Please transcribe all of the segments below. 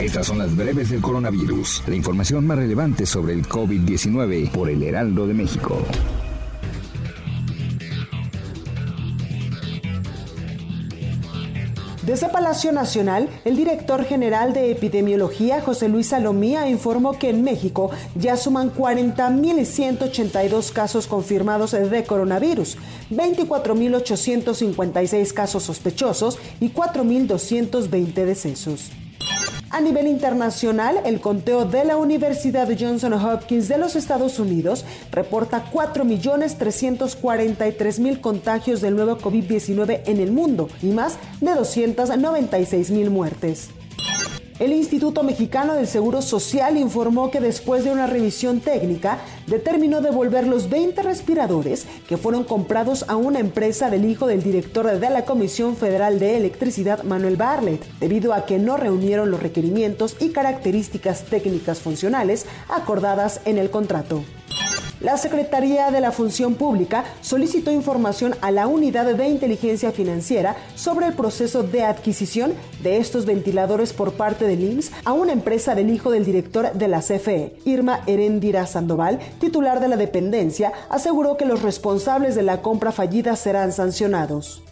Estas son las breves del coronavirus. La información más relevante sobre el COVID-19 por el Heraldo de México. Desde Palacio Nacional, el director general de epidemiología, José Luis Salomía, informó que en México ya suman 40.182 casos confirmados de coronavirus, 24.856 casos sospechosos y 4.220 decesos. A nivel internacional, el conteo de la Universidad Johnson Hopkins de los Estados Unidos reporta 4.343.000 contagios del nuevo COVID-19 en el mundo y más de 296.000 muertes. El Instituto Mexicano del Seguro Social informó que después de una revisión técnica determinó devolver los 20 respiradores que fueron comprados a una empresa del hijo del director de la Comisión Federal de Electricidad, Manuel Barlet, debido a que no reunieron los requerimientos y características técnicas funcionales acordadas en el contrato. La Secretaría de la Función Pública solicitó información a la Unidad de Inteligencia Financiera sobre el proceso de adquisición de estos ventiladores por parte del IMSS a una empresa del hijo del director de la CFE. Irma Herendira Sandoval, titular de la dependencia, aseguró que los responsables de la compra fallida serán sancionados.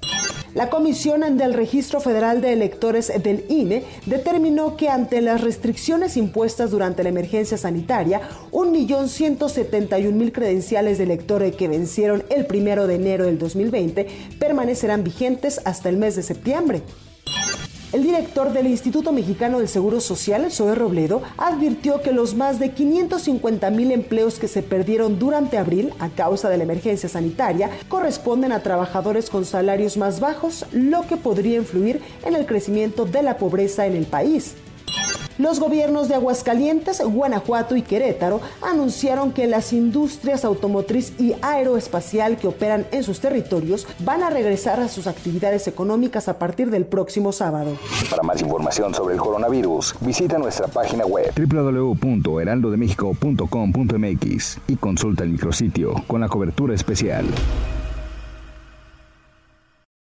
La Comisión del Registro Federal de Electores del INE determinó que ante las restricciones impuestas durante la emergencia sanitaria, 1.171.000 credenciales de electores que vencieron el primero de enero del 2020 permanecerán vigentes hasta el mes de septiembre. El director del Instituto Mexicano del Seguro Social, Zoe Robledo, advirtió que los más de 550 mil empleos que se perdieron durante abril a causa de la emergencia sanitaria corresponden a trabajadores con salarios más bajos, lo que podría influir en el crecimiento de la pobreza en el país. Los gobiernos de Aguascalientes, Guanajuato y Querétaro anunciaron que las industrias automotriz y aeroespacial que operan en sus territorios van a regresar a sus actividades económicas a partir del próximo sábado. Para más información sobre el coronavirus, visita nuestra página web www.heraldodemexico.com.mx y consulta el micrositio con la cobertura especial.